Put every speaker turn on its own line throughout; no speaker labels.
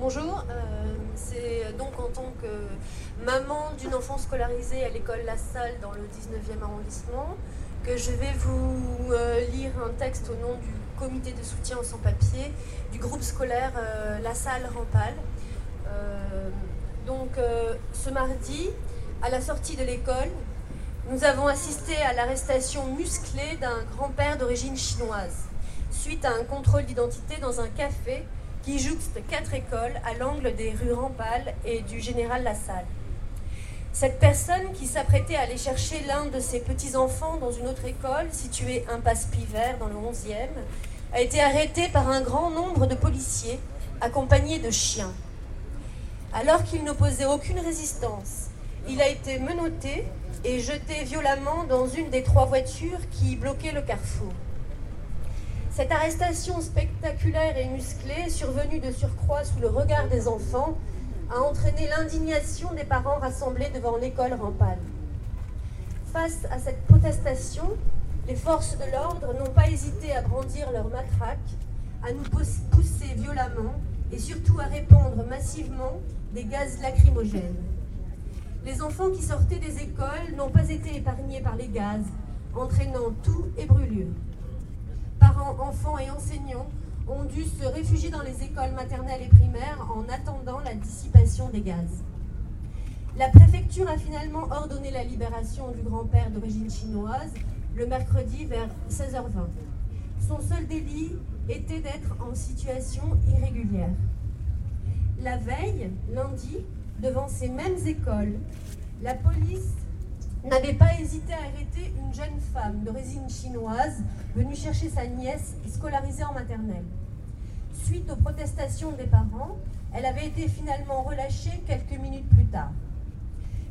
Bonjour, euh, c'est donc en tant que maman d'une enfant scolarisée à l'école La Salle dans le 19e arrondissement que je vais vous euh, lire un texte au nom du comité de soutien aux sans-papiers du groupe scolaire euh, La Salle Rampal. donc ce mardi, à la sortie de l'école, nous avons assisté à l'arrestation musclée d'un grand-père d'origine chinoise suite à un contrôle d'identité dans un café qui jouxte quatre écoles à l'angle des rues Rampal et du Général Lassalle. Cette personne qui s'apprêtait à aller chercher l'un de ses petits-enfants dans une autre école située impasse Pivert dans le 11e a été arrêtée par un grand nombre de policiers accompagnés de chiens. Alors qu'il n'opposait aucune résistance, il a été menotté et jeté violemment dans une des trois voitures qui bloquaient le carrefour. Cette arrestation spectaculaire et musclée, survenue de surcroît sous le regard des enfants, a entraîné l'indignation des parents rassemblés devant l'école Rampal. Face à cette protestation, les forces de l'ordre n'ont pas hésité à brandir leurs matraques, à nous pousser violemment et surtout à répandre massivement des gaz lacrymogènes. Les enfants qui sortaient des écoles n'ont pas été épargnés par les gaz, entraînant tout et brûlure enfants et enseignants ont dû se réfugier dans les écoles maternelles et primaires en attendant la dissipation des gaz. La préfecture a finalement ordonné la libération du grand-père d'origine chinoise le mercredi vers 16h20. Son seul délit était d'être en situation irrégulière. La veille, lundi, devant ces mêmes écoles, la police n'avait pas hésité à arrêter une jeune femme de résine chinoise venue chercher sa nièce scolarisée en maternelle. Suite aux protestations des parents, elle avait été finalement relâchée quelques minutes plus tard.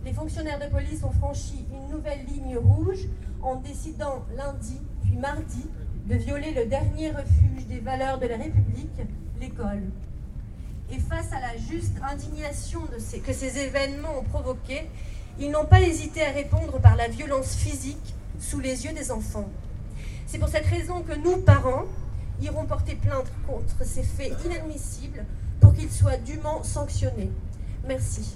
Les fonctionnaires de police ont franchi une nouvelle ligne rouge en décidant lundi puis mardi de violer le dernier refuge des valeurs de la République, l'école. Et face à la juste indignation que ces événements ont provoquée, ils n'ont pas hésité à répondre par la violence physique sous les yeux des enfants. C'est pour cette raison que nous, parents, irons porter plainte contre ces faits inadmissibles pour qu'ils soient dûment sanctionnés. Merci.